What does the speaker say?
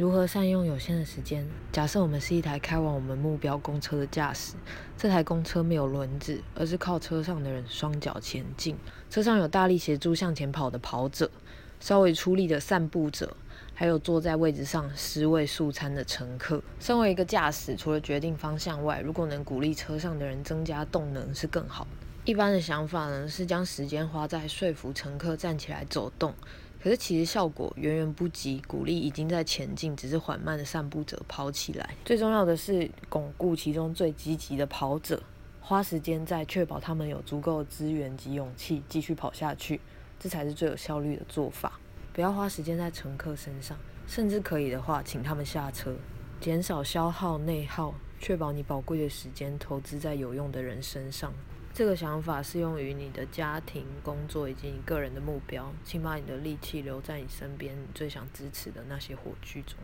如何善用有限的时间？假设我们是一台开往我们目标公车的驾驶，这台公车没有轮子，而是靠车上的人双脚前进。车上有大力协助向前跑的跑者，稍微出力的散步者，还有坐在位置上尸位素餐的乘客。身为一个驾驶，除了决定方向外，如果能鼓励车上的人增加动能，是更好的。一般的想法呢，是将时间花在说服乘客站起来走动。可是其实效果远远不及鼓励已经在前进，只是缓慢的散步者跑起来。最重要的是巩固其中最积极的跑者，花时间在确保他们有足够的资源及勇气继续跑下去，这才是最有效率的做法。不要花时间在乘客身上，甚至可以的话，请他们下车，减少消耗内耗，确保你宝贵的时间投资在有用的人身上。这个想法适用于你的家庭、工作以及你个人的目标。请把你的力气留在你身边，你最想支持的那些火炬中。